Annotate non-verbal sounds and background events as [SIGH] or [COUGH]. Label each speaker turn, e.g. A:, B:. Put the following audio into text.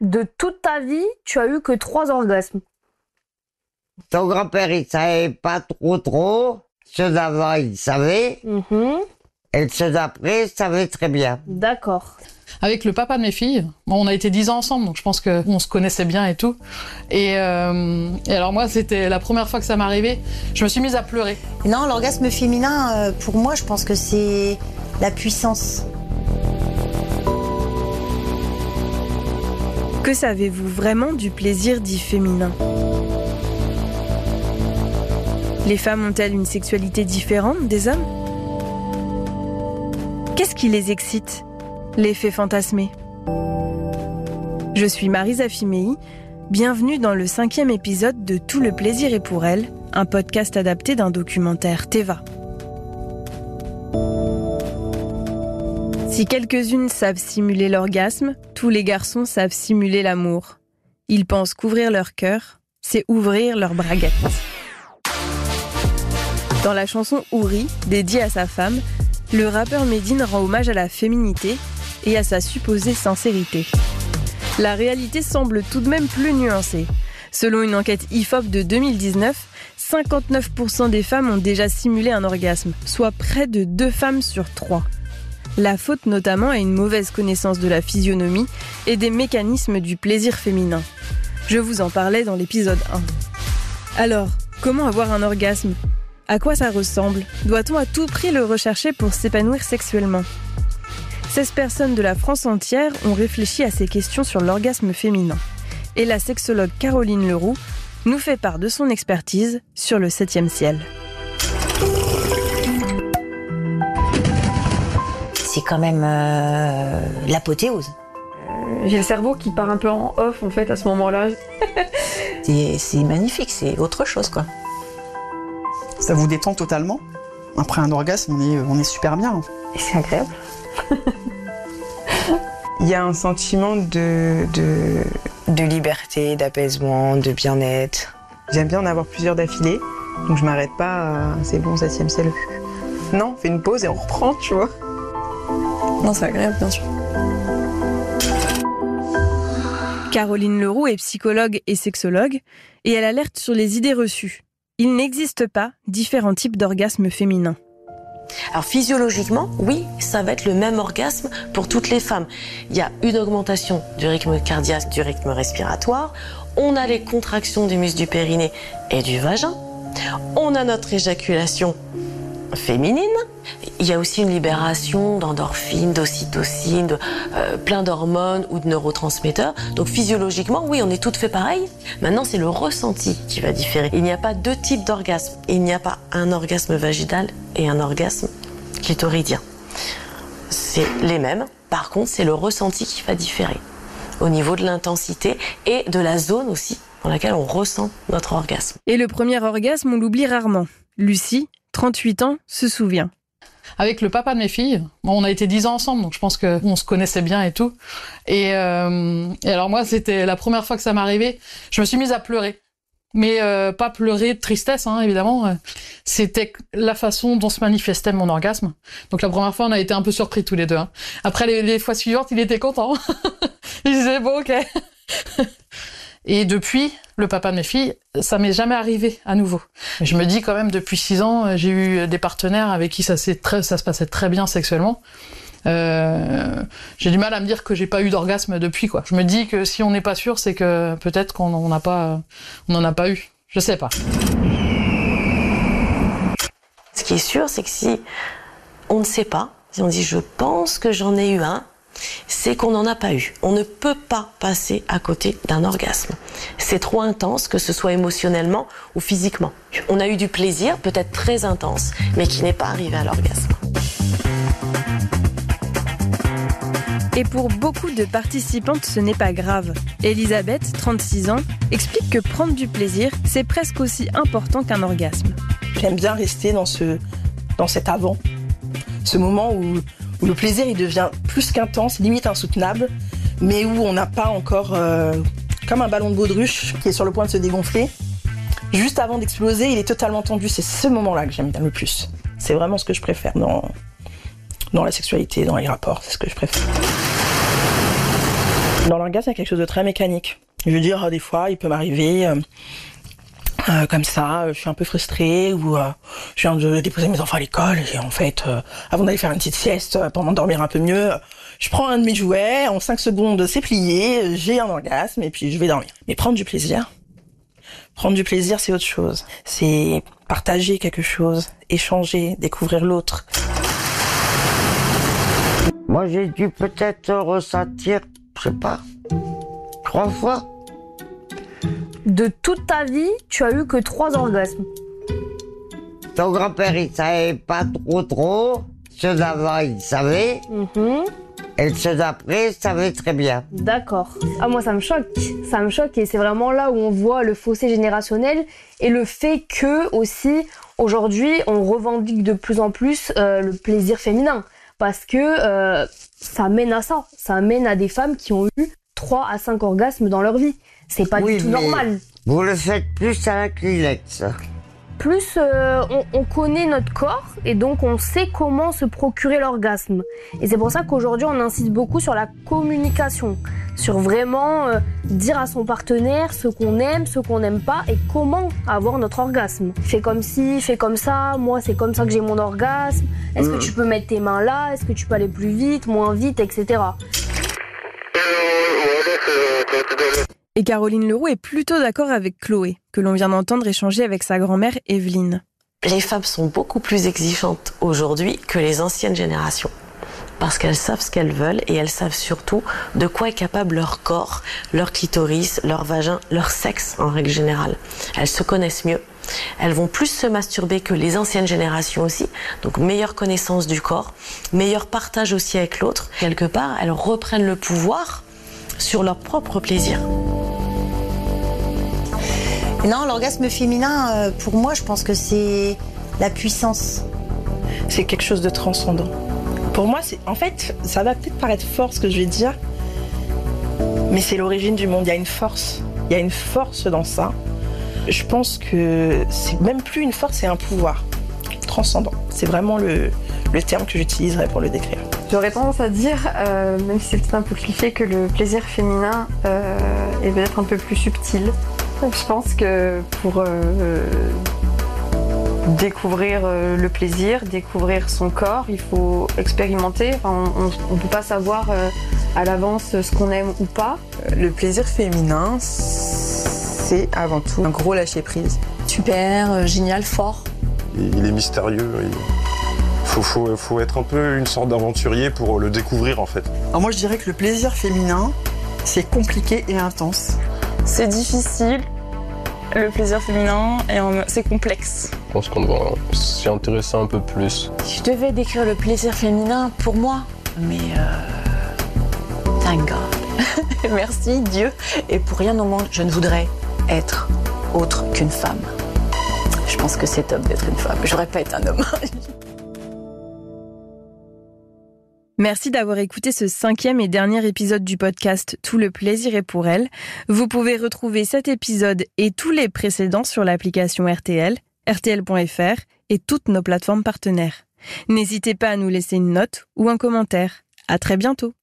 A: De toute ta vie, tu as eu que trois orgasmes.
B: Ton grand-père, il savait pas trop trop. Ceux d'avant, il savait.
A: Mhm.
B: Et ceux d'après, il savait très bien.
A: D'accord.
C: avec le papa de mes filles. Bon, on a été dix ans ensemble, donc je pense qu'on se connaissait bien et tout. Et, euh, et alors moi, c'était la première fois que ça m'arrivait. Je me suis mise à pleurer.
D: Non, l'orgasme féminin, euh, pour moi, je pense que c'est la puissance.
E: Que savez-vous vraiment du plaisir dit féminin? Les femmes ont-elles une sexualité différente des hommes? Qu'est-ce qui les excite Les fait fantasmer Je suis Marisa Fimei. Bienvenue dans le cinquième épisode de Tout le plaisir est pour elle, un podcast adapté d'un documentaire Teva. Si quelques-unes savent simuler l'orgasme, tous les garçons savent simuler l'amour. Ils pensent qu'ouvrir leur cœur, c'est ouvrir leur braguette. Dans la chanson Ouri, dédiée à sa femme, le rappeur Medine rend hommage à la féminité et à sa supposée sincérité. La réalité semble tout de même plus nuancée. Selon une enquête IFOP de 2019, 59% des femmes ont déjà simulé un orgasme, soit près de 2 femmes sur 3. La faute notamment à une mauvaise connaissance de la physionomie et des mécanismes du plaisir féminin. Je vous en parlais dans l'épisode 1. Alors, comment avoir un orgasme? À quoi ça ressemble? Doit-on à tout prix le rechercher pour s'épanouir sexuellement? 16 personnes de la France entière ont réfléchi à ces questions sur l'orgasme féminin. Et la sexologue Caroline Leroux nous fait part de son expertise sur le 7e ciel.
D: C'est quand même euh, l'apothéose.
F: J'ai le cerveau qui part un peu en off en fait à ce moment-là. [LAUGHS]
G: C'est c'est magnifique, c'est autre chose quoi.
H: Ça vous détend totalement? Après un orgasme, on est, on est super bien.
F: Et c'est agréable. [LAUGHS]
I: Il y a un sentiment de, de,
G: De liberté, d'apaisement, de bien-être.
I: J'aime bien en avoir plusieurs d'affilée, donc je m'arrête pas. c'est bon, septième ciel. Non, on fait une pause et on reprend, tu vois.
F: Non, c'est agréable bien sûr.
E: Caroline Leroux est psychologue et sexologue et elle alerte sur les idées reçues. Il n'existe pas différents types d'orgasmes féminins.
J: Alors physiologiquement, oui, ça va être le même orgasme pour toutes les femmes. Il y a une augmentation du rythme cardiaque, du rythme respiratoire. On a les contractions du muscle du périnée et du vagin. On a notre éjaculation féminine. Il y a aussi une libération d'endorphines, d'ocytocine, de, euh, plein d'hormones ou de neurotransmetteurs. Donc physiologiquement, oui, on est toutes fait pareil. Maintenant, c'est le ressenti qui va différer. Il n'y a pas deux types d'orgasme. Il n'y a pas un orgasme vaginal et un orgasme clitoridien. C'est les mêmes. Par contre, c'est le ressenti qui va différer au niveau de l'intensité et de la zone aussi dans laquelle on ressent notre orgasme.
E: Et le premier orgasme, on l'oublie rarement. Lucie, 38 ans, se souvient.
C: Avec le papa de mes filles. Bon, on a été dix ans ensemble, donc je pense qu'on se connaissait bien et tout. Et, euh, et alors moi, c'était la première fois que ça m'arrivait. Je me suis mise à pleurer. Mais euh, pas pleurer de tristesse, hein, évidemment. C'était la façon dont se manifestait mon orgasme. Donc la première fois, on a été un peu surpris tous les deux. hein. Après, les, les fois suivantes, il était content. [LAUGHS] il disait, bon, ok. [LAUGHS] Et depuis, le papa de mes filles, ça m'est jamais arrivé à nouveau. Je me dis quand même, depuis six ans, euh, j'ai eu des partenaires avec qui ça, s'est très, ça se passait très bien sexuellement. Euh, j'ai du mal à me dire que j'ai pas eu d'orgasme depuis quoi. Je me dis que si on n'est pas sûr, c'est que peut-être qu'on on n'a pas, on n'en a pas eu. Je sais pas.
J: Ce qui est sûr, c'est que si on ne sait pas, si on dit je pense que j'en ai eu un, c'est qu'on n'en a pas eu. On ne peut pas passer à côté d'un orgasme. C'est trop intense, que ce soit émotionnellement ou physiquement. On a eu du plaisir, peut-être très intense, mais qui n'est pas arrivé à l'orgasme.
E: Et pour beaucoup de participantes, ce n'est pas grave. Elisabeth, 36 ans, explique que prendre du plaisir, c'est presque aussi important qu'un orgasme.
K: J'aime bien rester dans, ce, dans cet avant. Ce moment où, le plaisir il devient plus qu'intense, limite insoutenable, mais où on n'a pas encore euh, comme un ballon de baudruche qui est sur le point de se dégonfler. Juste avant d'exploser, il est totalement tendu. C'est ce moment-là que j'aime bien le plus. C'est vraiment ce que je préfère dans, dans la sexualité, dans les rapports. C'est ce que je préfère. Dans l'orgasme, il y a quelque chose de très mécanique. Je veux dire, des fois, il peut m'arriver euh, euh, comme ça, je suis un peu frustrée ou euh, je viens de déposer mes enfants à l'école et en fait, euh, avant d'aller faire une petite sieste pour m'endormir un peu mieux, je prends un de mes jouets, en 5 secondes c'est plié, j'ai un orgasme et puis je vais dormir. Mais prendre du plaisir, prendre du plaisir c'est autre chose. C'est partager quelque chose, échanger, découvrir l'autre.
B: Moi, j'ai dû peut-être ressentir, je sais pas, trois fois.
A: De toute ta vie, tu as eu que trois orgasmes.
B: Ton grand-père, il savait pas trop trop. Ceux d'avant, il savait.
A: Mhm.
B: Et ceux d'après, il savait très bien.
A: D'accord. Ah moi ça me choque, ça me choque et c'est vraiment là où on voit le fossé générationnel et le fait que aussi aujourd'hui on revendique de plus en plus euh, le plaisir féminin parce que euh, ça mène à ça, ça mène à des femmes qui ont eu 3 à 5 orgasmes dans leur vie. C'est pas
B: Oui,
A: du tout normal.
B: Vous le faites plus à la Kleenex.
A: Plus euh, on, on connaît notre corps et donc on sait comment se procurer l'orgasme. Et c'est pour ça qu'aujourd'hui on insiste beaucoup sur la communication, sur vraiment euh, dire à son partenaire ce qu'on aime, ce qu'on n'aime pas et comment avoir notre orgasme. Fais comme ci, fais comme ça, moi c'est comme ça que j'ai mon orgasme. Est-ce que
B: Mm.
A: tu peux mettre tes mains là? Est-ce que tu peux aller plus vite, moins vite, etc.
E: Et Caroline Leroux est plutôt d'accord avec Chloé, que l'on vient d'entendre échanger avec sa grand-mère Evelyne.
J: Les femmes sont beaucoup plus exigeantes aujourd'hui que les anciennes générations. Parce qu'elles savent ce qu'elles veulent et elles savent surtout de quoi est capable leur corps, leur clitoris, leur vagin, leur sexe en règle générale. Elles se connaissent mieux. Elles vont plus se masturber que les anciennes générations aussi. Donc meilleure connaissance du corps, meilleur partage aussi avec l'autre. Quelque part, elles reprennent le pouvoir sur leur propre plaisir.
D: Non, l'orgasme féminin, euh, pour moi, je pense que c'est la puissance.
K: C'est quelque chose de transcendant. Pour moi, c'est en fait, ça va peut-être paraître fort ce que je vais dire, mais c'est l'origine du monde. Il y a une force. Il y a une force dans ça. Je pense que c'est même plus une force, c'est un pouvoir transcendant. C'est vraiment le, le terme que j'utiliserais pour le décrire.
F: J'aurais tendance à dire, euh, même si c'est peut-être un peu cliché, que le plaisir féminin euh, est peut-être un peu plus subtil. Je pense que pour euh, découvrir euh, le plaisir, découvrir son corps, il faut expérimenter. Enfin, on ne peut pas savoir euh, à l'avance ce qu'on aime ou pas.
I: Le plaisir féminin, c'est avant tout un gros lâcher prise.
L: Super, euh, génial, fort.
M: Il est mystérieux. Il faut, faut, faut être un peu une sorte d'aventurier pour le découvrir en fait.
H: Alors moi je dirais que le plaisir féminin, c'est compliqué et intense.
L: C'est difficile. Le plaisir féminin, et c'est complexe.
N: Je pense qu'on doit s'y intéresser un peu plus.
L: Si je devais décrire le plaisir féminin pour moi, mais euh, thank God. [LAUGHS] Merci Dieu. Et pour rien au monde, je ne voudrais être autre qu'une femme. Je pense que c'est top d'être une femme. J'aurais pas été un homme. [LAUGHS]
E: Merci d'avoir écouté ce cinquième et dernier épisode du podcast Tout le plaisir est pour elle. Vous pouvez retrouver cet épisode et tous les précédents sur l'application RTL, rtl.fr et toutes nos plateformes partenaires. N'hésitez pas à nous laisser une note ou un commentaire. À très bientôt.